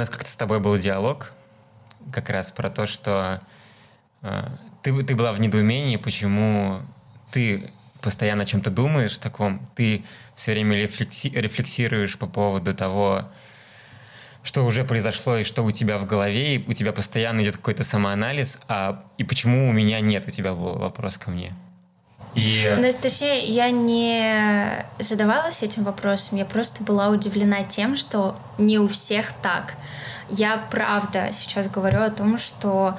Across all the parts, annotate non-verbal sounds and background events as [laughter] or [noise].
нас как-то с тобой был диалог как раз про то, что э, ты, ты была в недоумении, почему ты постоянно о чем-то думаешь таком, ты все время рефлекси, рефлексируешь по поводу того, что уже произошло и что у тебя в голове, и у тебя постоянно идет какой-то самоанализ, а и почему у меня нет, у тебя был вопрос ко мне. И... Ну, точнее, я не задавалась этим вопросом, я просто была удивлена тем, что не у всех так. Я правда сейчас говорю о том, что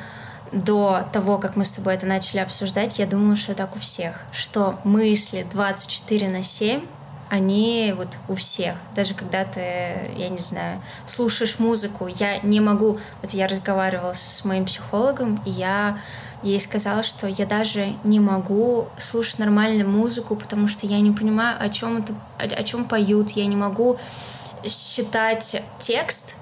до того, как мы с тобой это начали обсуждать, я думала, что так у всех, что мысли 24 на 7 они вот у всех. Даже когда ты, я не знаю, слушаешь музыку, я не могу... Вот я разговаривала с моим психологом, и я ей сказала, что я даже не могу слушать нормальную музыку, потому что я не понимаю, о чем это, о, о чем поют, я не могу считать текст,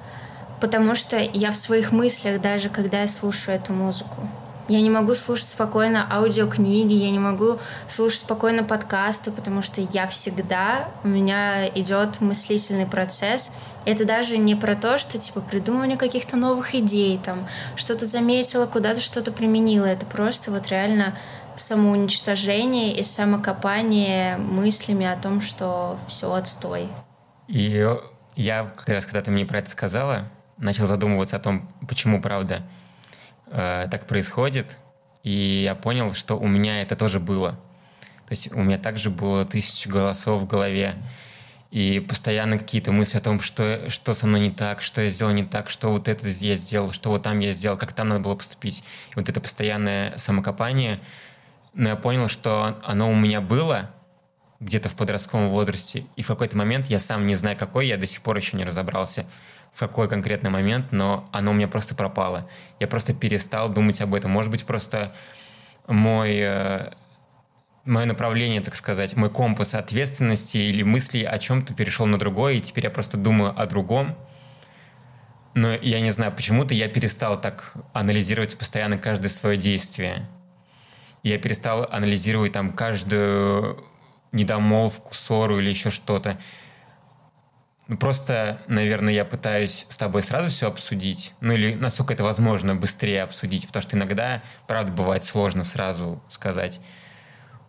потому что я в своих мыслях даже, когда я слушаю эту музыку. Я не могу слушать спокойно аудиокниги, я не могу слушать спокойно подкасты, потому что я всегда, у меня идет мыслительный процесс. Это даже не про то, что типа придумывание каких-то новых идей, там что-то заметила, куда-то что-то применила. Это просто вот реально самоуничтожение и самокопание мыслями о том, что все отстой. И я как раз, когда ты мне про это сказала, начал задумываться о том, почему, правда, э, так происходит, и я понял, что у меня это тоже было. То есть у меня также было тысячу голосов в голове, и постоянно какие-то мысли о том, что, что со мной не так, что я сделал не так, что вот это я сделал, что вот там я сделал, как там надо было поступить. И вот это постоянное самокопание. Но я понял, что оно у меня было где-то в подростковом возрасте, и в какой-то момент, я сам не знаю какой, я до сих пор еще не разобрался – в какой конкретный момент, но оно у меня просто пропало. Я просто перестал думать об этом. Может быть, просто мой э, мое направление, так сказать, мой компас ответственности или мысли о чем-то перешел на другое, и теперь я просто думаю о другом. Но я не знаю, почему-то я перестал так анализировать постоянно каждое свое действие. Я перестал анализировать там каждую недомолвку, ссору или еще что-то. Ну, просто, наверное, я пытаюсь с тобой сразу все обсудить, ну или насколько это возможно быстрее обсудить, потому что иногда, правда, бывает сложно сразу сказать.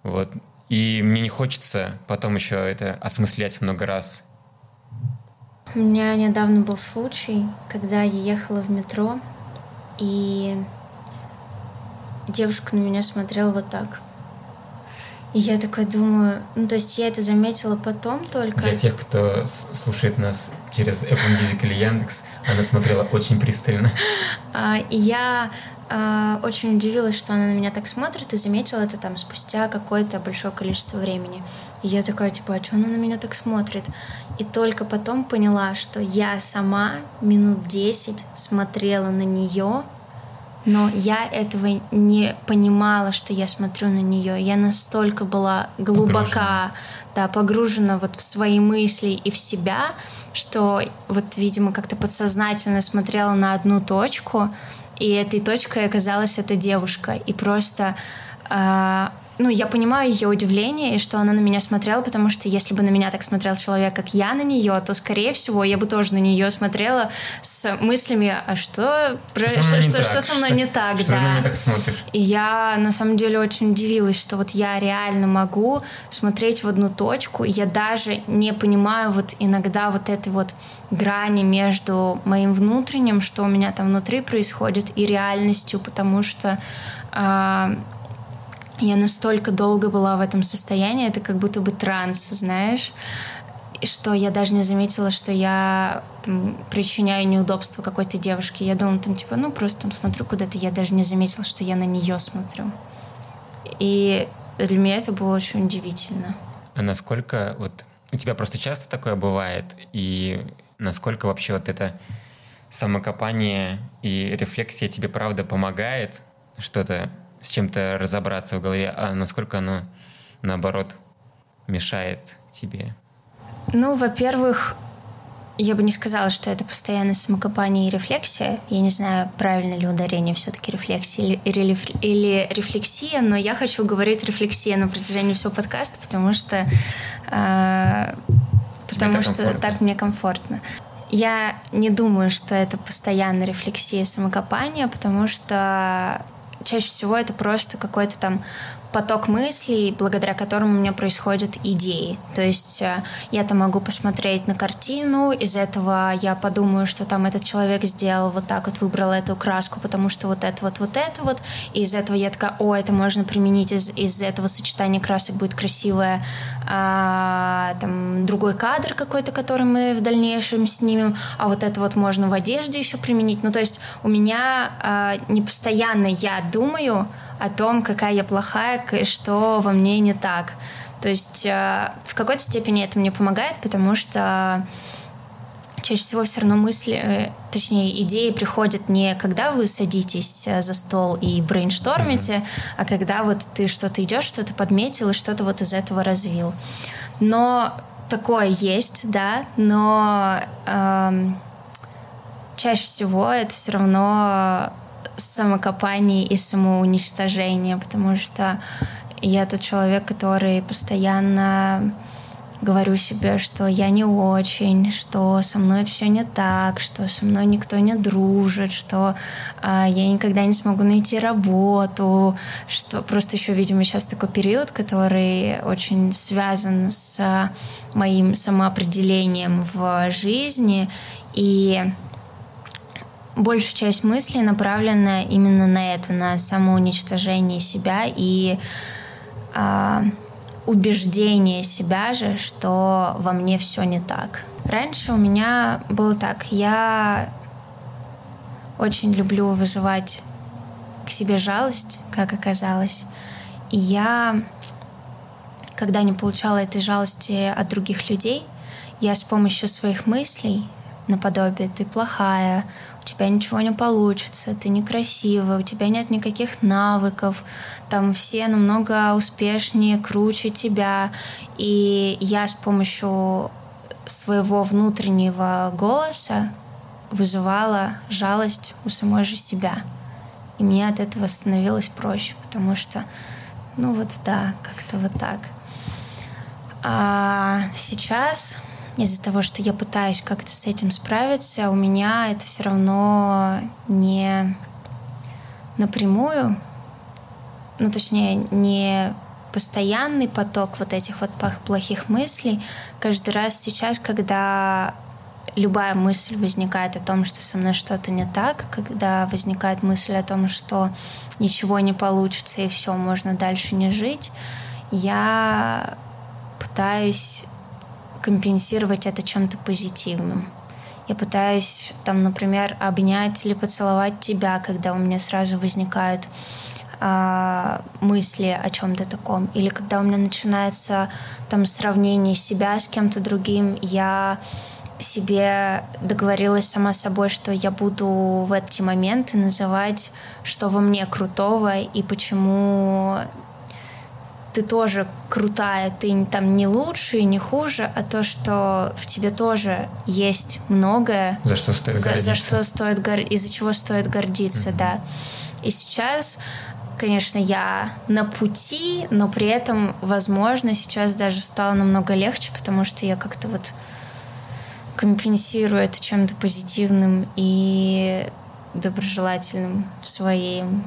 Вот. И мне не хочется потом еще это осмыслять много раз. У меня недавно был случай, когда я ехала в метро, и девушка на меня смотрела вот так – и я такой думаю, ну то есть я это заметила потом только. Для тех, кто слушает нас через Apple Music или Яндекс, она смотрела очень пристально. А, и я а, очень удивилась, что она на меня так смотрит, и заметила это там спустя какое-то большое количество времени. И я такая, типа, а что она на меня так смотрит? И только потом поняла, что я сама минут 10 смотрела на нее, но я этого не понимала, что я смотрю на нее. Я настолько была глубока, погружена. да, погружена вот в свои мысли и в себя, что вот, видимо, как-то подсознательно смотрела на одну точку, и этой точкой оказалась эта девушка. И просто э, ну, я понимаю ее удивление, и что она на меня смотрела, потому что если бы на меня так смотрел человек, как я на нее, то, скорее всего, я бы тоже на нее смотрела с мыслями, а что, что, про, что, что, что со мной не так, что да. на меня так смотришь? И я, на самом деле, очень удивилась, что вот я реально могу смотреть в одну точку, и я даже не понимаю вот иногда вот этой вот грани между моим внутренним, что у меня там внутри происходит, и реальностью, потому что э, я настолько долго была в этом состоянии, это как будто бы транс, знаешь, что я даже не заметила, что я там, причиняю неудобство какой-то девушке. Я думала, там, типа, ну, просто там смотрю куда-то, я даже не заметила, что я на нее смотрю. И для меня это было очень удивительно. А насколько вот у тебя просто часто такое бывает, и насколько вообще вот это самокопание и рефлексия тебе правда помогает что-то с чем-то разобраться в голове, а насколько оно, наоборот, мешает тебе? Ну, во-первых, я бы не сказала, что это постоянное самокопание и рефлексия. Я не знаю, правильно ли ударение все-таки рефлексия или, или, или рефлексия, но я хочу говорить рефлексия на протяжении всего подкаста, потому что, э, потому так что комфортно. так мне комфортно. я не думаю, что это постоянная рефлексия самокопания, потому что чаще всего это просто какой-то там поток мыслей, благодаря которому у меня происходят идеи. То есть э, я там могу посмотреть на картину, из этого я подумаю, что там этот человек сделал вот так вот, выбрал эту краску, потому что вот это вот, вот это вот, и из этого я такая, о, это можно применить, из, из этого сочетания красок будет красивое, а, там, другой кадр какой-то, который мы в дальнейшем снимем, а вот это вот можно в одежде еще применить. Ну, то есть у меня а, не постоянно я думаю, о том, какая я плохая, что во мне не так. То есть э, в какой-то степени это мне помогает, потому что чаще всего все равно мысли, э, точнее, идеи приходят не когда вы садитесь э, за стол и брейнштормите, mm-hmm. а когда вот ты что-то идешь, что-то подметил и что-то вот из этого развил. Но такое есть, да, но эм, чаще всего это все равно самокопание и самоуничтожение, потому что я тот человек, который постоянно говорю себе, что я не очень, что со мной все не так, что со мной никто не дружит, что э, я никогда не смогу найти работу, что просто еще, видимо, сейчас такой период, который очень связан с моим самоопределением в жизни. И большая часть мыслей направлена именно на это, на самоуничтожение себя и э, убеждение себя же, что во мне все не так. Раньше у меня было так, я очень люблю вызывать к себе жалость, как оказалось. И я, когда не получала этой жалости от других людей, я с помощью своих мыслей, наподобие «ты плохая», у тебя ничего не получится, ты некрасивая, у тебя нет никаких навыков, там все намного успешнее, круче тебя. И я с помощью своего внутреннего голоса вызывала жалость у самой же себя. И мне от этого становилось проще, потому что, ну вот да, как-то вот так. А сейчас из-за того, что я пытаюсь как-то с этим справиться, у меня это все равно не напрямую, ну точнее, не постоянный поток вот этих вот плохих мыслей. Каждый раз сейчас, когда любая мысль возникает о том, что со мной что-то не так, когда возникает мысль о том, что ничего не получится и все, можно дальше не жить, я пытаюсь компенсировать это чем-то позитивным. Я пытаюсь, там, например, обнять или поцеловать тебя, когда у меня сразу возникают э, мысли о чем-то таком. Или когда у меня начинается там сравнение себя с кем-то другим, я себе договорилась сама собой, что я буду в эти моменты называть, что во мне крутого и почему ты тоже крутая, ты там не лучше и не хуже, а то, что в тебе тоже есть многое. За что стоит за, гордиться. За что стоит гор... из-за чего стоит гордиться, mm-hmm. да. И сейчас, конечно, я на пути, но при этом, возможно, сейчас даже стало намного легче, потому что я как-то вот компенсирую это чем-то позитивным и доброжелательным в своем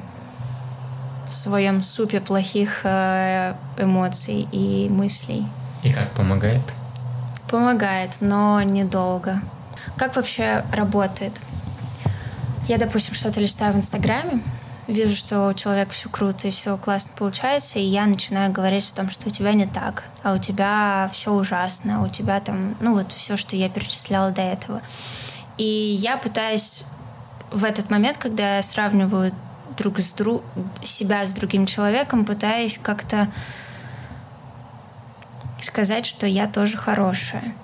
в своем супе плохих э, эмоций и мыслей. И как помогает? Помогает, но недолго. Как вообще работает? Я, допустим, что-то листаю в Инстаграме, вижу, что у человека все круто и все классно получается, и я начинаю говорить о том, что у тебя не так, а у тебя все ужасно, у тебя там, ну вот все, что я перечисляла до этого. И я пытаюсь в этот момент, когда я сравниваю друг с друг себя с другим человеком, пытаясь как-то сказать, что я тоже хорошая.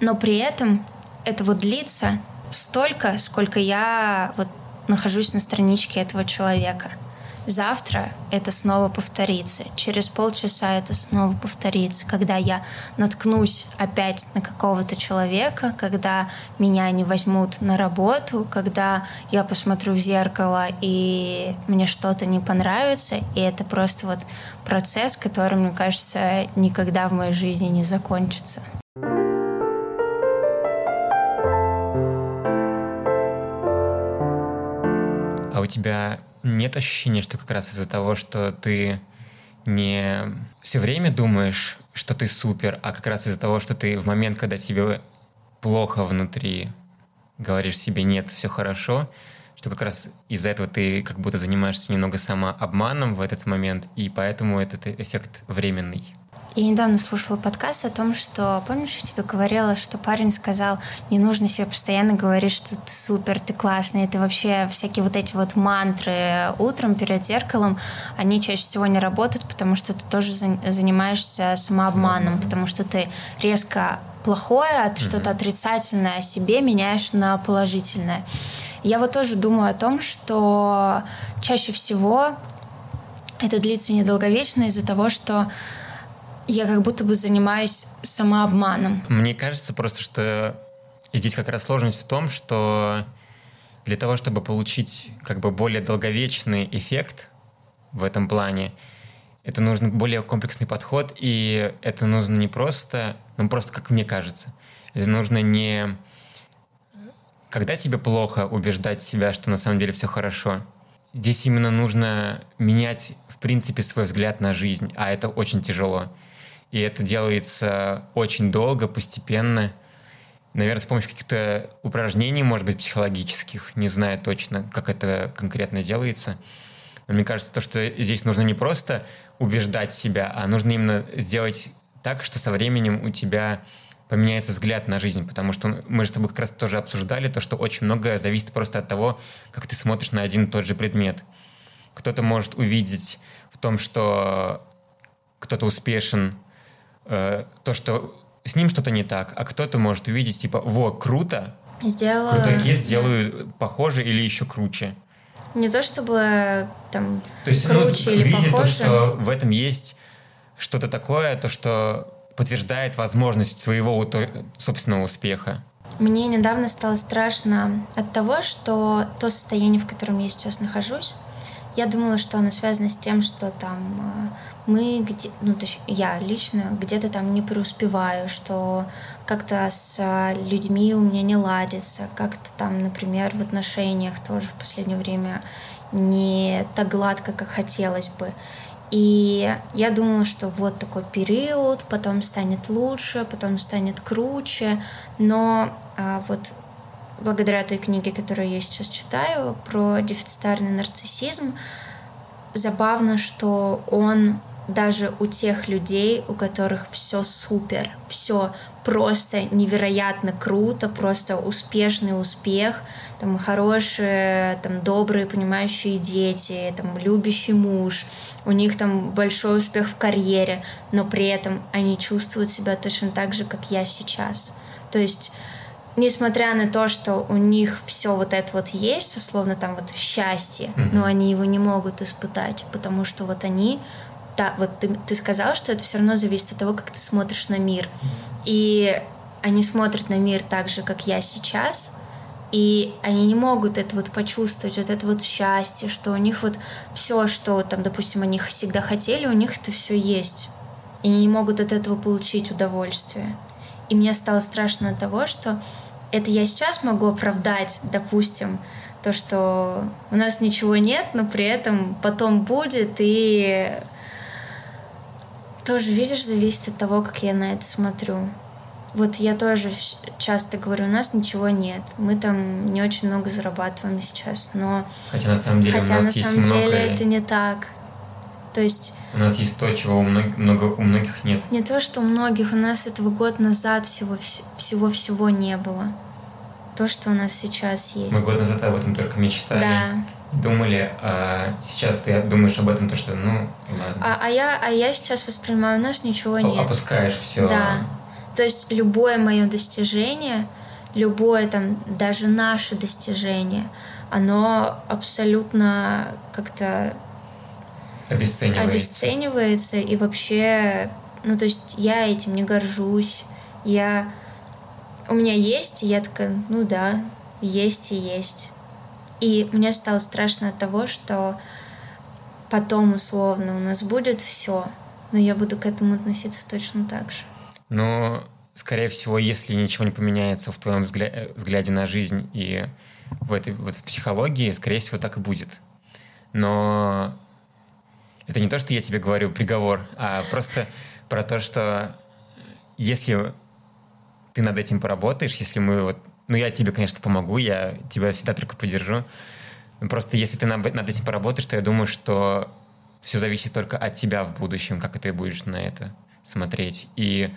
Но при этом это вот длится столько, сколько я вот нахожусь на страничке этого человека – Завтра это снова повторится. Через полчаса это снова повторится. Когда я наткнусь опять на какого-то человека, когда меня не возьмут на работу, когда я посмотрю в зеркало и мне что-то не понравится. И это просто вот процесс, который, мне кажется, никогда в моей жизни не закончится. А у тебя нет ощущения, что как раз из-за того, что ты не все время думаешь, что ты супер, а как раз из-за того, что ты в момент, когда тебе плохо внутри, говоришь себе «нет, все хорошо», что как раз из-за этого ты как будто занимаешься немного самообманом в этот момент, и поэтому этот эффект временный. Я недавно слушала подкаст о том, что, помнишь, я тебе говорила, что парень сказал, не нужно себе постоянно говорить, что ты супер, ты классный, это вообще всякие вот эти вот мантры утром перед зеркалом, они чаще всего не работают, потому что ты тоже занимаешься самообманом, потому что ты резко плохое, mm-hmm. что-то отрицательное о себе меняешь на положительное. Я вот тоже думаю о том, что чаще всего это длится недолговечно из-за того, что я как будто бы занимаюсь самообманом. Мне кажется просто, что здесь как раз сложность в том, что для того, чтобы получить как бы более долговечный эффект в этом плане, это нужен более комплексный подход, и это нужно не просто, ну просто как мне кажется, это нужно не когда тебе плохо убеждать себя, что на самом деле все хорошо. Здесь именно нужно менять, в принципе, свой взгляд на жизнь, а это очень тяжело. И это делается очень долго, постепенно. Наверное, с помощью каких-то упражнений, может быть, психологических. Не знаю точно, как это конкретно делается. Но мне кажется, то, что здесь нужно не просто убеждать себя, а нужно именно сделать так, что со временем у тебя поменяется взгляд на жизнь, потому что мы же с тобой как раз тоже обсуждали то, что очень многое зависит просто от того, как ты смотришь на один и тот же предмет. Кто-то может увидеть в том, что кто-то успешен, э, то, что с ним что-то не так, а кто-то может увидеть, типа, во, круто, Сделала... крутой кейс, сделаю похоже или еще круче. Не то чтобы там то есть, ну, круче ну, или видит похоже. то, что в этом есть что-то такое, то, что подтверждает возможность своего собственного успеха. Мне недавно стало страшно от того, что то состояние, в котором я сейчас нахожусь, я думала, что оно связано с тем, что там э, мы где, ну, точнее, я лично где-то там не преуспеваю, что как-то с а, людьми у меня не ладится, как-то там, например, в отношениях тоже в последнее время не так гладко, как хотелось бы. И я думала, что вот такой период, потом станет лучше, потом станет круче, но а, вот благодаря той книге, которую я сейчас читаю про дефицитарный нарциссизм, забавно, что он даже у тех людей, у которых все супер, все просто невероятно круто, просто успешный успех, там хорошие, там добрые, понимающие дети, там любящий муж, у них там большой успех в карьере, но при этом они чувствуют себя точно так же, как я сейчас. То есть несмотря на то, что у них все вот это вот есть, условно там вот счастье, mm-hmm. но они его не могут испытать, потому что вот они да, вот ты, ты сказал, что это все равно зависит от того, как ты смотришь на мир. И они смотрят на мир так же, как я сейчас, и они не могут это вот почувствовать, вот это вот счастье, что у них вот все, что там, допустим, они всегда хотели, у них это все есть. И они не могут от этого получить удовольствие. И мне стало страшно от того, что это я сейчас могу оправдать, допустим, то, что у нас ничего нет, но при этом потом будет, и тоже, видишь, зависит от того, как я на это смотрю. Вот я тоже часто говорю, у нас ничего нет. Мы там не очень много зарабатываем сейчас, но... Хотя на самом деле Хотя у нас на самом есть деле много... это не так. То есть... У нас есть то, чего у многих, много, у многих нет. Не то, что у многих, у нас этого год назад всего всего-всего не было. То, что у нас сейчас есть. Мы год назад об этом только мечтали. Да думали, а сейчас ты думаешь об этом, то что, ну, ладно. А, а, я, а я сейчас воспринимаю, у нас ничего нет. Опускаешь все. Да. То есть любое мое достижение, любое там, даже наше достижение, оно абсолютно как-то обесценивается. обесценивается и вообще, ну то есть я этим не горжусь, я у меня есть, и я такая, ну да, есть и есть. И мне стало страшно от того, что потом условно у нас будет все, но я буду к этому относиться точно так же. Но, скорее всего, если ничего не поменяется в твоем взгля- взгляде на жизнь и в этой вот в психологии, скорее всего, так и будет. Но это не то, что я тебе говорю приговор, а просто про то, что если ты над этим поработаешь, если мы вот... Ну, я тебе, конечно, помогу, я тебя всегда только поддержу. Но просто если ты над этим поработаешь, то я думаю, что все зависит только от тебя в будущем, как ты будешь на это смотреть. И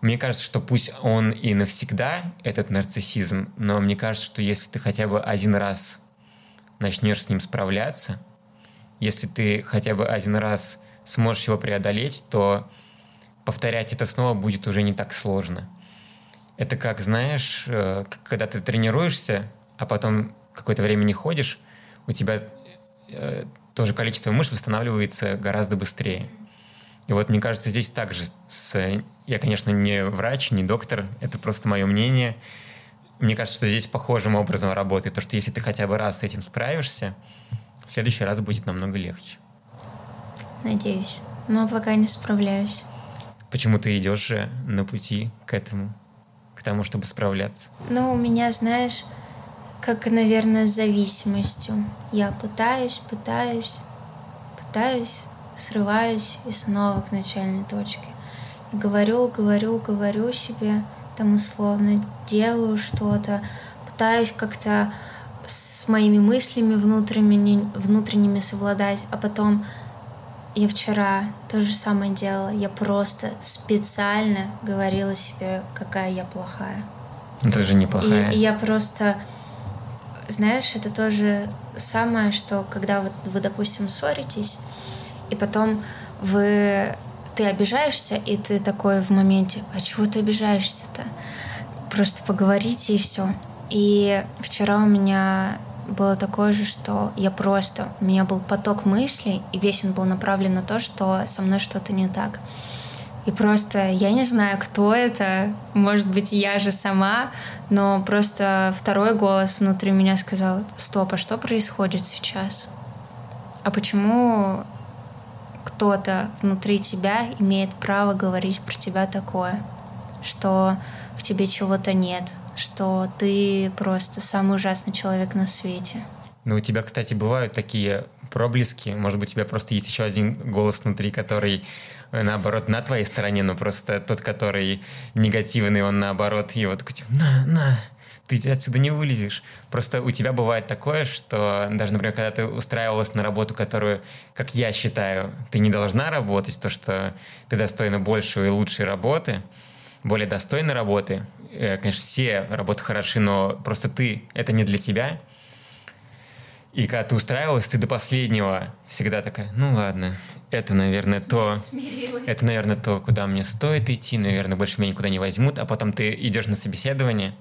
мне кажется, что пусть он и навсегда, этот нарциссизм, но мне кажется, что если ты хотя бы один раз начнешь с ним справляться, если ты хотя бы один раз сможешь его преодолеть, то повторять это снова будет уже не так сложно. Это как, знаешь, э, когда ты тренируешься, а потом какое-то время не ходишь, у тебя э, тоже количество мышц восстанавливается гораздо быстрее. И вот мне кажется, здесь также с... Я, конечно, не врач, не доктор, это просто мое мнение. Мне кажется, что здесь похожим образом работает. То, что если ты хотя бы раз с этим справишься, в следующий раз будет намного легче. Надеюсь. Но пока не справляюсь. Почему ты идешь же на пути к этому, тому, чтобы справляться? Ну, у меня, знаешь, как, наверное, с зависимостью. Я пытаюсь, пытаюсь, пытаюсь, срываюсь и снова к начальной точке. И говорю, говорю, говорю себе, там условно, делаю что-то, пытаюсь как-то с моими мыслями внутренними, внутренними совладать, а потом я вчера то же самое делала. Я просто специально говорила себе, какая я плохая. Это же неплохая. И, и я просто, знаешь, это тоже самое, что когда вы, вы допустим, ссоритесь, и потом вы ты обижаешься, и ты такой в моменте, а чего ты обижаешься-то? Просто поговорите и все. И вчера у меня было такое же, что я просто... У меня был поток мыслей, и весь он был направлен на то, что со мной что-то не так. И просто я не знаю, кто это, может быть, я же сама, но просто второй голос внутри меня сказал, стоп, а что происходит сейчас? А почему кто-то внутри тебя имеет право говорить про тебя такое, что в тебе чего-то нет, что ты просто самый ужасный человек на свете. Ну, у тебя, кстати, бывают такие проблески. Может быть, у тебя просто есть еще один голос внутри, который э, наоборот на твоей стороне, но просто тот, который негативный, он наоборот его такой, типа, на, на, ты отсюда не вылезешь. Просто у тебя бывает такое, что даже, например, когда ты устраивалась на работу, которую, как я считаю, ты не должна работать, то, что ты достойна большей и лучшей работы, более достойной работы, Э, конечно, все работы хороши, но просто ты — это не для тебя. И когда ты устраивалась, ты до последнего всегда такая, ну ладно, это, наверное, то, это, наверное, то, куда мне стоит идти, наверное, больше меня никуда не возьмут, а потом ты идешь на собеседование,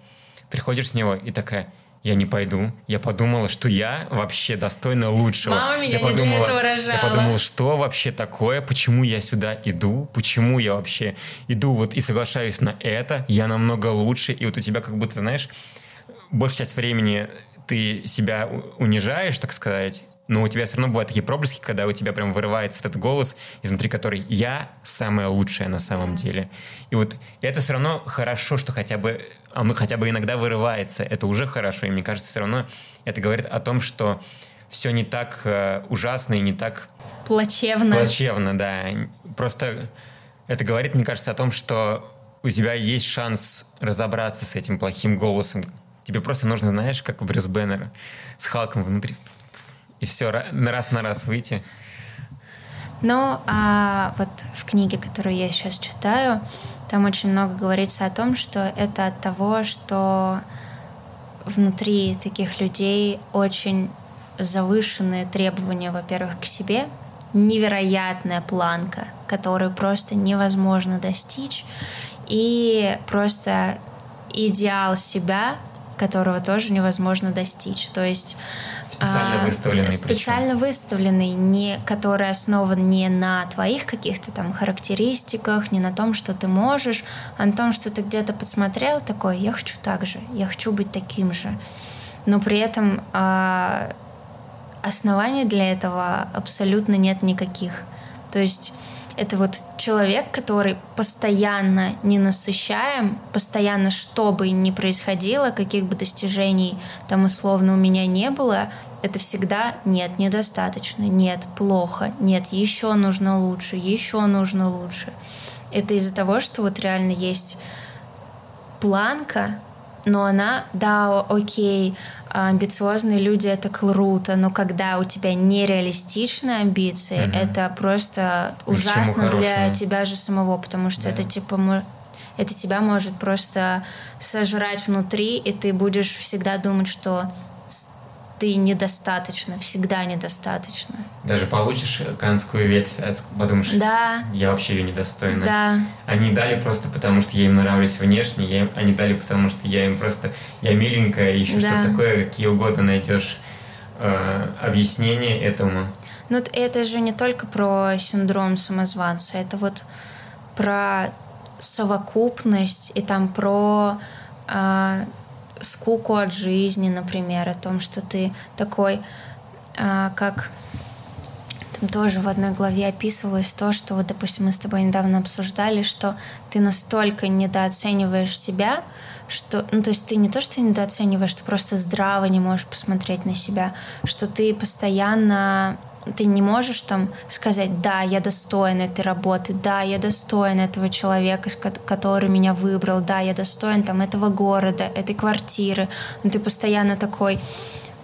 приходишь с него и такая, я не пойду. Я подумала, что я вообще достойна лучшего. Мама меня я не подумала, для этого рожала. Я подумала, что вообще такое, почему я сюда иду, почему я вообще иду вот и соглашаюсь на это, я намного лучше, и вот у тебя как будто, знаешь, большая часть времени ты себя унижаешь, так сказать, но у тебя все равно бывают такие проблески, когда у тебя прям вырывается этот голос, изнутри который «я самая лучшая на самом деле». И вот это все равно хорошо, что хотя бы оно хотя бы иногда вырывается. Это уже хорошо, и мне кажется, все равно это говорит о том, что все не так э, ужасно и не так... Плачевно. Плачевно, да. Просто это говорит, мне кажется, о том, что у тебя есть шанс разобраться с этим плохим голосом. Тебе просто нужно, знаешь, как у Брюс Беннера, с Халком внутри и все, на раз на раз выйти. Ну, а вот в книге, которую я сейчас читаю, там очень много говорится о том, что это от того, что внутри таких людей очень завышенные требования, во-первых, к себе, невероятная планка, которую просто невозможно достичь, и просто идеал себя, которого тоже невозможно достичь. То есть Специально а, выставленный. Специально причем. выставленный, не, который основан не на твоих каких-то там характеристиках, не на том, что ты можешь, а на том, что ты где-то подсмотрел такой, я хочу так же, я хочу быть таким же. Но при этом а, оснований для этого абсолютно нет никаких. То есть это вот человек, который постоянно не насыщаем, постоянно, что бы ни происходило, каких бы достижений там условно у меня не было, это всегда нет, недостаточно, нет, плохо, нет, еще нужно лучше, еще нужно лучше. Это из-за того, что вот реально есть планка, но она, да, окей, амбициозные люди это круто, но когда у тебя нереалистичные амбиции, mm это просто ужасно для тебя же самого, потому что да. это типа это тебя может просто сожрать внутри, и ты будешь всегда думать, что ты недостаточно, всегда недостаточно. Даже получишь канскую ветвь, а подумаешь, да. я вообще ее недостойна. Да. Они дали просто потому, что я им нравлюсь внешне, я они дали потому, что я им просто, я миленькая, еще да. что такое, какие угодно найдешь э, объяснение этому. Ну, это же не только про синдром самозванца, это вот про совокупность и там про э, скуку от жизни, например, о том, что ты такой, а, как там тоже в одной главе описывалось то, что вот, допустим, мы с тобой недавно обсуждали, что ты настолько недооцениваешь себя, что, ну, то есть ты не то, что недооцениваешь, ты просто здраво не можешь посмотреть на себя, что ты постоянно ты не можешь там сказать, да, я достоин этой работы, да, я достоин этого человека, который меня выбрал, да, я достоин там этого города, этой квартиры. Но ты постоянно такой,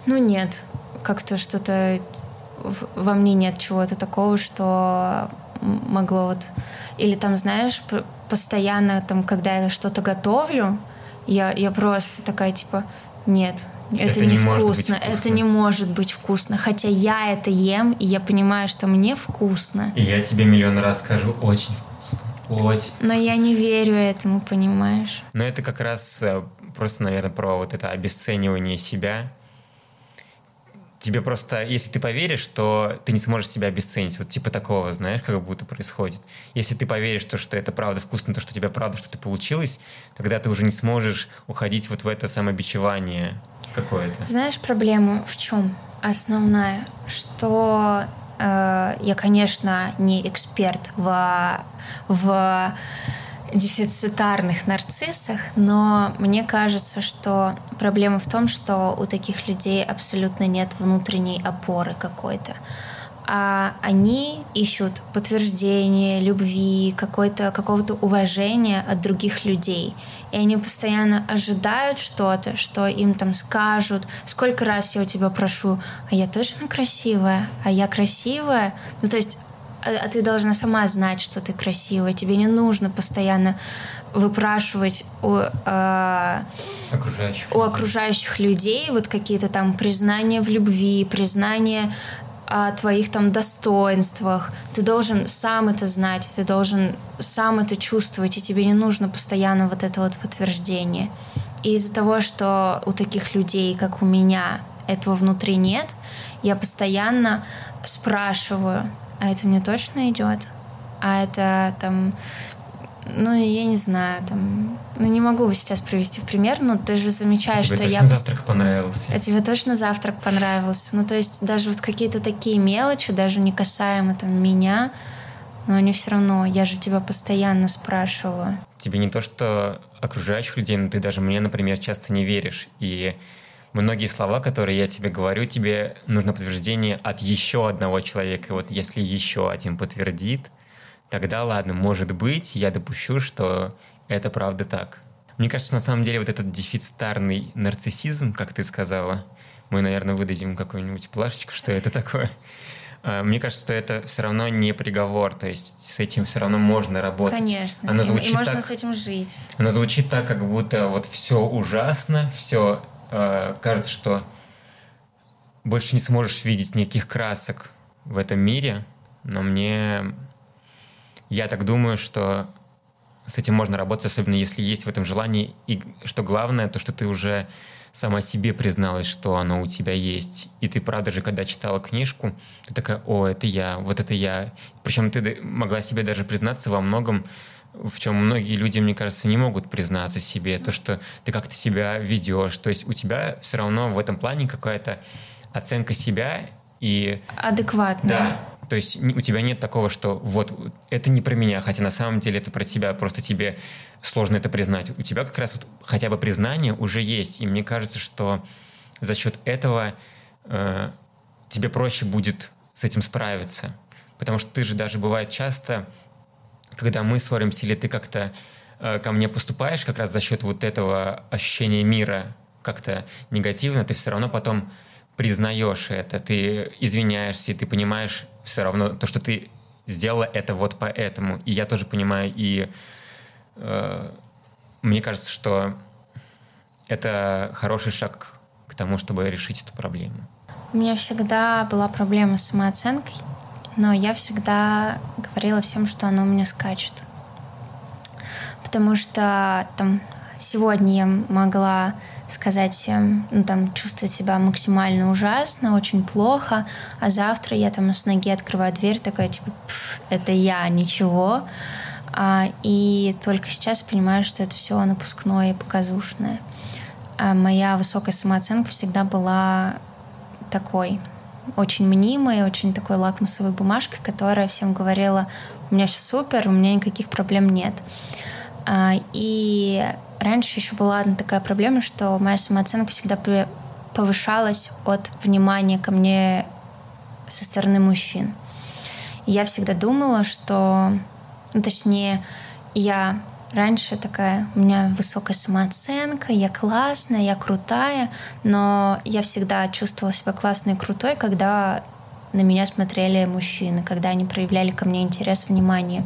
ну нет, как-то что-то во мне нет чего-то такого, что могло вот... Или там, знаешь, постоянно там, когда я что-то готовлю, я, я просто такая, типа, нет, это, это невкусно, не это не может быть вкусно. Хотя я это ем, и я понимаю, что мне вкусно. И я тебе миллион раз скажу, очень вкусно. Очень. Но я не верю этому, понимаешь? Но это как раз э, просто, наверное, про вот это обесценивание себя. Тебе просто, если ты поверишь, то ты не сможешь себя обесценить. Вот типа такого, знаешь, как будто происходит. Если ты поверишь, то, что это правда вкусно, то, что у тебя правда что-то получилось, тогда ты уже не сможешь уходить вот в это самобичевание какое-то. Знаешь, проблема в чем? Основная, что э, я, конечно, не эксперт в, в дефицитарных нарциссах, но мне кажется, что проблема в том, что у таких людей абсолютно нет внутренней опоры какой-то а они ищут подтверждение любви, какой-то, какого-то уважения от других людей. И они постоянно ожидают что-то, что им там скажут. Сколько раз я у тебя прошу, а я точно красивая, а я красивая. Ну, то есть, а, а ты должна сама знать, что ты красивая. Тебе не нужно постоянно выпрашивать у, э, окружающих у окружающих людей вот какие-то там признания в любви, признания о твоих там достоинствах. Ты должен сам это знать, ты должен сам это чувствовать, и тебе не нужно постоянно вот это вот подтверждение. И из-за того, что у таких людей, как у меня, этого внутри нет, я постоянно спрашиваю, а это мне точно идет? А это там ну, я не знаю, там, ну, не могу сейчас привести в пример, но ты же замечаешь, а что я... завтрак понравился. А тебе точно завтрак понравился. Ну, то есть даже вот какие-то такие мелочи, даже не касаемо там меня, но они все равно, я же тебя постоянно спрашиваю. Тебе не то, что окружающих людей, но ты даже мне, например, часто не веришь. И многие слова, которые я тебе говорю, тебе нужно подтверждение от еще одного человека. И вот если еще один подтвердит, тогда ладно, может быть, я допущу, что это правда так. Мне кажется, на самом деле вот этот дефицитарный нарциссизм, как ты сказала, мы, наверное, выдадим какую-нибудь плашечку, что это такое. А, мне кажется, что это все равно не приговор, то есть с этим все равно можно работать. Конечно, оно звучит и, и можно так, с этим жить. Оно звучит так, как будто вот все ужасно, все э, кажется, что больше не сможешь видеть никаких красок в этом мире, но мне я так думаю, что с этим можно работать, особенно если есть в этом желание. И что главное, то, что ты уже сама себе призналась, что оно у тебя есть. И ты, правда же, когда читала книжку, ты такая, о, это я, вот это я. Причем ты могла себе даже признаться во многом, в чем многие люди, мне кажется, не могут признаться себе. То, что ты как-то себя ведешь. То есть у тебя все равно в этом плане какая-то оценка себя и... Адекватная. Да, То есть у тебя нет такого, что вот это не про меня, хотя на самом деле это про тебя, просто тебе сложно это признать. У тебя как раз вот хотя бы признание уже есть, и мне кажется, что за счет этого э, тебе проще будет с этим справиться. Потому что ты же даже бывает часто, когда мы ссоримся или ты как-то э, ко мне поступаешь как раз за счет вот этого ощущения мира как-то негативно, ты все равно потом признаешь это, ты извиняешься, и ты понимаешь все равно то, что ты сделала это вот поэтому. И я тоже понимаю, и э, мне кажется, что это хороший шаг к тому, чтобы решить эту проблему. У меня всегда была проблема с самооценкой, но я всегда говорила всем, что она у меня скачет. Потому что там сегодня я могла сказать, ну, там, чувствовать себя максимально ужасно, очень плохо, а завтра я там с ноги открываю дверь, такая, типа, это я, ничего. А, и только сейчас понимаю, что это все напускное и показушное. А моя высокая самооценка всегда была такой, очень мнимой, очень такой лакмусовой бумажкой, которая всем говорила, у меня все супер, у меня никаких проблем нет. А, и раньше еще была одна такая проблема, что моя самооценка всегда повышалась от внимания ко мне со стороны мужчин. И я всегда думала, что, ну, точнее, я раньше такая, у меня высокая самооценка, я классная, я крутая, но я всегда чувствовала себя классной и крутой, когда на меня смотрели мужчины, когда они проявляли ко мне интерес, внимание.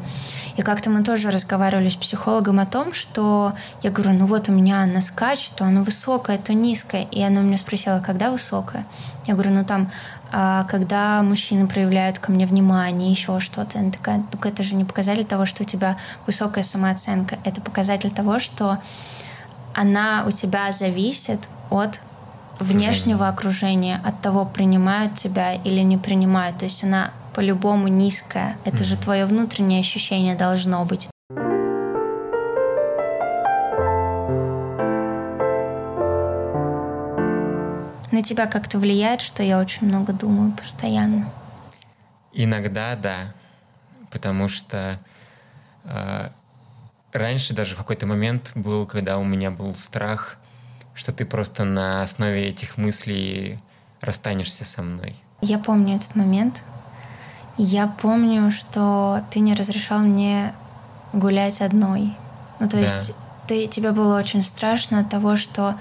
И как-то мы тоже разговаривали с психологом о том, что я говорю, ну вот у меня она скачет, то она высокая, то низкая. И она меня спросила, когда высокая? Я говорю, ну там, а, когда мужчины проявляют ко мне внимание, еще что-то. Она такая, только это же не показатель того, что у тебя высокая самооценка. Это показатель того, что она у тебя зависит от внешнего окружения, от того, принимают тебя или не принимают. То есть она по-любому низкая. Это mm-hmm. же твое внутреннее ощущение должно быть. На тебя как-то влияет, что я очень много думаю постоянно? Иногда да, потому что э, раньше даже в какой-то момент был, когда у меня был страх, что ты просто на основе этих мыслей расстанешься со мной. Я помню этот момент. Я помню, что ты не разрешал мне гулять одной. Ну, то да. есть ты, тебе было очень страшно от того, что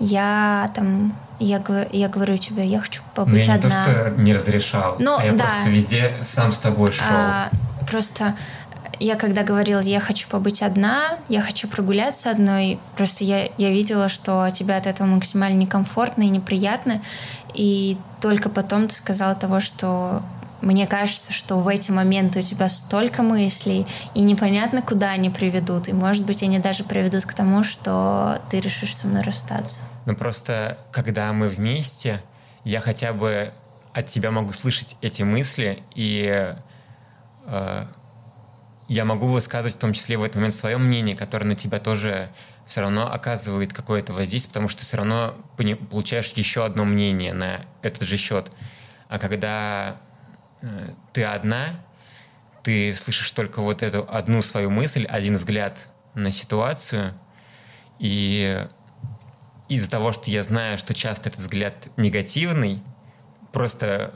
я там я, я говорю тебе, я хочу побыть Но я одна. Не то, что не разрешал, Но, а я да. просто везде сам с тобой шел. А, просто я когда говорила, я хочу побыть одна, я хочу прогуляться одной, просто я, я видела, что тебе от этого максимально некомфортно и неприятно, и только потом ты сказала того, что мне кажется, что в эти моменты у тебя столько мыслей, и непонятно, куда они приведут. И, может быть, они даже приведут к тому, что ты решишь со мной расстаться. Ну, просто, когда мы вместе, я хотя бы от тебя могу слышать эти мысли, и э, я могу высказывать в том числе в этот момент свое мнение, которое на тебя тоже все равно оказывает какое-то воздействие, потому что все равно получаешь еще одно мнение на этот же счет. А когда ты одна, ты слышишь только вот эту одну свою мысль, один взгляд на ситуацию, и из-за того, что я знаю, что часто этот взгляд негативный, просто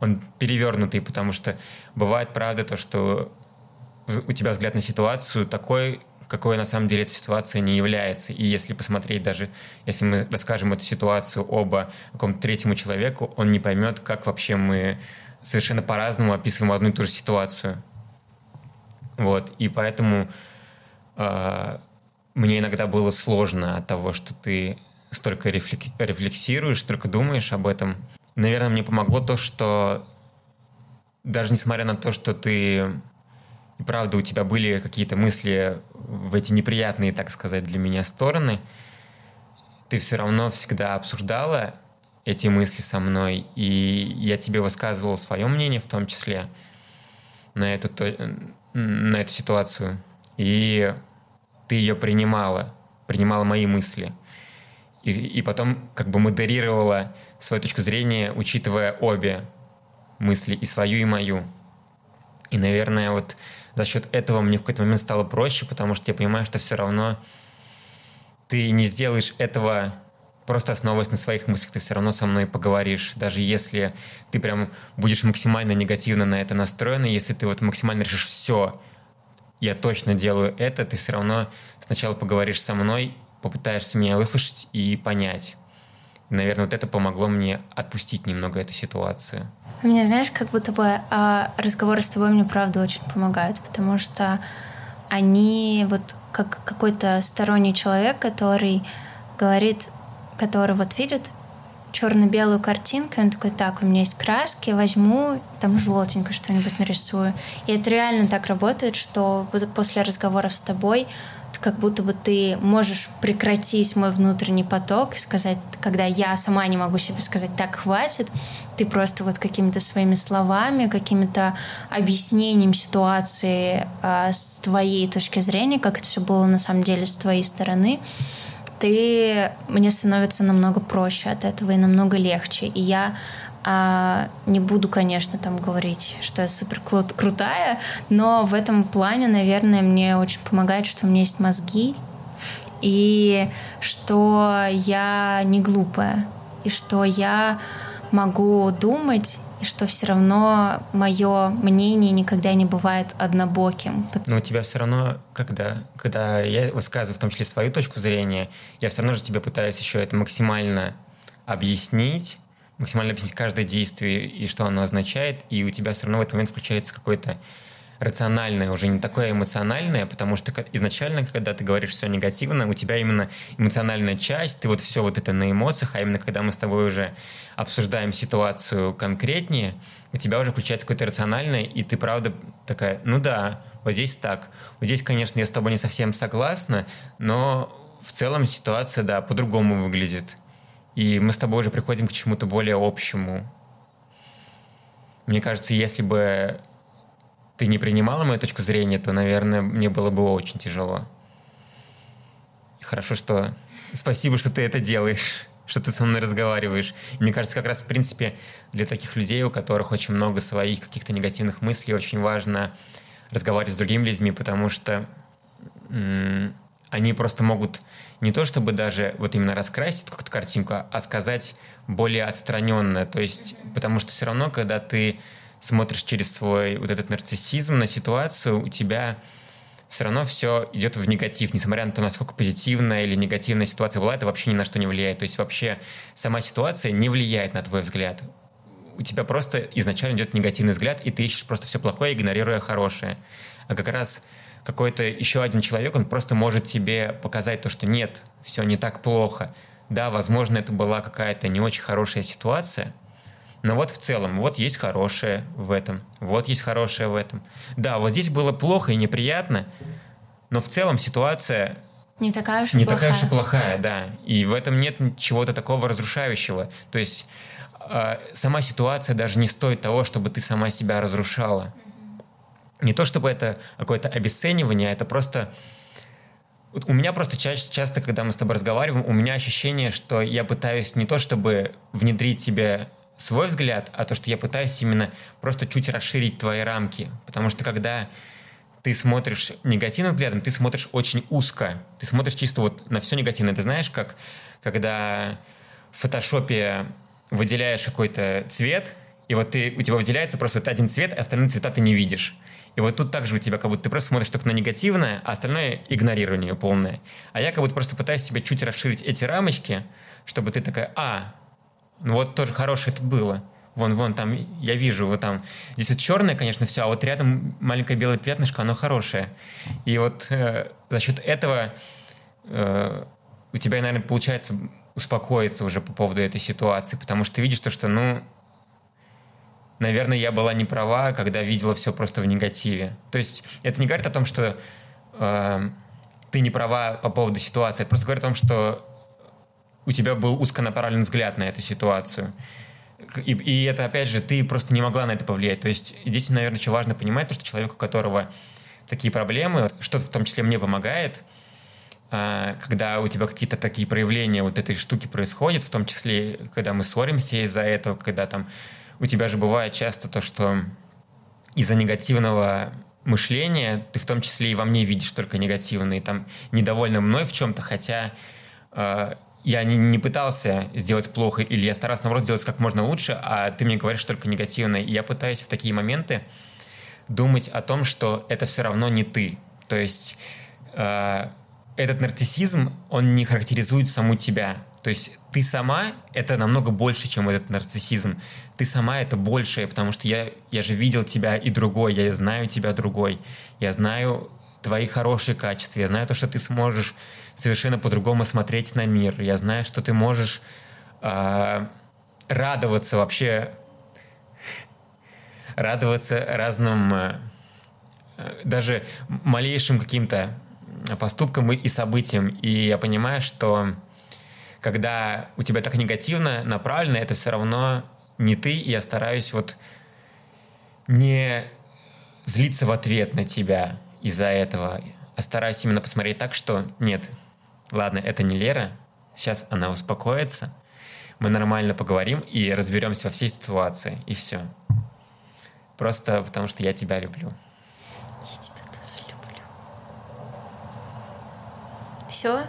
он перевернутый, потому что бывает, правда, то, что у тебя взгляд на ситуацию такой, какой на самом деле эта ситуация не является. И если посмотреть даже, если мы расскажем эту ситуацию оба какому-то третьему человеку, он не поймет, как вообще мы совершенно по-разному описываем одну и ту же ситуацию. Вот, и поэтому э, мне иногда было сложно от того, что ты столько рефлек... рефлексируешь, столько думаешь об этом. Наверное, мне помогло то, что даже несмотря на то, что ты и правда у тебя были какие-то мысли в эти неприятные, так сказать, для меня стороны, ты все равно всегда обсуждала эти мысли со мной, и я тебе высказывал свое мнение в том числе на эту, на эту ситуацию, и ты ее принимала, принимала мои мысли. И, и потом как бы модерировала свою точку зрения, учитывая обе мысли, и свою, и мою. И, наверное, вот за счет этого мне в какой-то момент стало проще, потому что я понимаю, что все равно ты не сделаешь этого просто основываясь на своих мыслях, ты все равно со мной поговоришь. Даже если ты прям будешь максимально негативно на это настроен, и если ты вот максимально решишь все, я точно делаю это, ты все равно сначала поговоришь со мной, попытаешься меня выслушать и понять. И, наверное, вот это помогло мне отпустить немного эту ситуацию. Мне, знаешь, как будто бы а, разговоры с тобой мне правда очень помогают, потому что они вот как какой-то сторонний человек, который говорит, который вот видит черно-белую картинку, он такой, так, у меня есть краски, возьму там желтенько что-нибудь нарисую. И это реально так работает, что после разговоров с тобой как будто бы ты можешь прекратить мой внутренний поток и сказать, когда я сама не могу себе сказать, так, хватит, ты просто вот какими-то своими словами, какими-то объяснением ситуации э, с твоей точки зрения, как это все было на самом деле с твоей стороны, ты мне становится намного проще от этого и намного легче. И я а, не буду, конечно, там говорить, что я супер крутая, но в этом плане, наверное, мне очень помогает, что у меня есть мозги, и что я не глупая, и что я могу думать и что все равно мое мнение никогда не бывает однобоким. Но у тебя все равно, когда, когда я высказываю в том числе свою точку зрения, я все равно же тебе пытаюсь еще это максимально объяснить, максимально объяснить каждое действие и что оно означает, и у тебя все равно в этот момент включается какой-то рациональное, уже не такое эмоциональное, потому что изначально, когда ты говоришь все негативно, у тебя именно эмоциональная часть, ты вот все вот это на эмоциях, а именно когда мы с тобой уже обсуждаем ситуацию конкретнее, у тебя уже включается какое-то рациональное, и ты правда такая, ну да, вот здесь так. Вот здесь, конечно, я с тобой не совсем согласна, но в целом ситуация, да, по-другому выглядит. И мы с тобой уже приходим к чему-то более общему. Мне кажется, если бы ты не принимала мою точку зрения, то, наверное, мне было бы очень тяжело. Хорошо, что... Спасибо, что ты это делаешь, что ты со мной разговариваешь. И мне кажется, как раз, в принципе, для таких людей, у которых очень много своих каких-то негативных мыслей, очень важно разговаривать с другими людьми, потому что они просто могут не то чтобы даже вот именно раскрасить какую-то картинку, а сказать более отстраненно. То есть, потому что все равно, когда ты смотришь через свой вот этот нарциссизм на ситуацию, у тебя все равно все идет в негатив, несмотря на то, насколько позитивная или негативная ситуация была, это вообще ни на что не влияет. То есть вообще сама ситуация не влияет на твой взгляд. У тебя просто изначально идет негативный взгляд, и ты ищешь просто все плохое, игнорируя хорошее. А как раз какой-то еще один человек, он просто может тебе показать то, что нет, все не так плохо. Да, возможно, это была какая-то не очень хорошая ситуация, но вот в целом, вот есть хорошее в этом, вот есть хорошее в этом. Да, вот здесь было плохо и неприятно, но в целом ситуация не такая уж и не плохая. такая уж и плохая, да. И в этом нет чего-то такого разрушающего. То есть э, сама ситуация даже не стоит того, чтобы ты сама себя разрушала. Не то чтобы это какое-то обесценивание, а это просто у меня просто ча- часто, когда мы с тобой разговариваем, у меня ощущение, что я пытаюсь не то чтобы внедрить тебе свой взгляд, а то, что я пытаюсь именно просто чуть расширить твои рамки. Потому что когда ты смотришь негативным взглядом, ты смотришь очень узко. Ты смотришь чисто вот на все негативное. Ты знаешь, как когда в фотошопе выделяешь какой-то цвет, и вот ты, у тебя выделяется просто вот один цвет, а остальные цвета ты не видишь. И вот тут также у тебя как будто ты просто смотришь только на негативное, а остальное игнорирование полное. А я как будто просто пытаюсь тебе чуть расширить эти рамочки, чтобы ты такая, а, ну вот тоже хорошее тут было. Вон, вон, там, я вижу, вот там. Здесь вот черное, конечно, все, а вот рядом маленькое белое пятнышко, оно хорошее. И вот э, за счет этого э, у тебя, наверное, получается успокоиться уже по поводу этой ситуации, потому что ты видишь то, что, ну, наверное, я была не права, когда видела все просто в негативе. То есть это не говорит о том, что э, ты не права по поводу ситуации, это просто говорит о том, что у тебя был узконаправленный взгляд на эту ситуацию. И, и это, опять же, ты просто не могла на это повлиять. То есть здесь, наверное, очень важно понимать, что человек, у которого такие проблемы, что в том числе мне помогает, а, когда у тебя какие-то такие проявления вот этой штуки происходят, в том числе, когда мы ссоримся из-за этого, когда там у тебя же бывает часто то, что из-за негативного мышления ты в том числе и во мне видишь только негативные, там недовольна мной в чем-то, хотя э, я не, не пытался сделать плохо, или я старался, наоборот, сделать как можно лучше, а ты мне говоришь только негативное. И я пытаюсь в такие моменты думать о том, что это все равно не ты. То есть э, этот нарциссизм, он не характеризует саму тебя. То есть ты сама — это намного больше, чем этот нарциссизм. Ты сама — это большее, потому что я, я же видел тебя и другой, я знаю тебя другой. Я знаю твои хорошие качества, я знаю то, что ты сможешь совершенно по-другому смотреть на мир. Я знаю, что ты можешь э, радоваться вообще, радоваться разным, э, даже малейшим каким-то поступкам и событиям. И я понимаю, что когда у тебя так негативно направлено, это все равно не ты, и я стараюсь вот не злиться в ответ на тебя из-за этого, а стараюсь именно посмотреть так, что нет, ладно, это не Лера, сейчас она успокоится, мы нормально поговорим и разберемся во всей ситуации, и все. Просто потому что я тебя люблю. Я тебя тоже люблю. Все?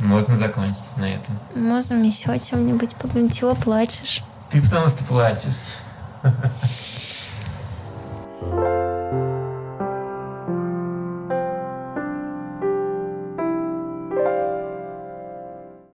Можно закончить на этом. Можем еще о чем-нибудь поговорить. Чего плачешь? Ты потому что плачешь. [laughs]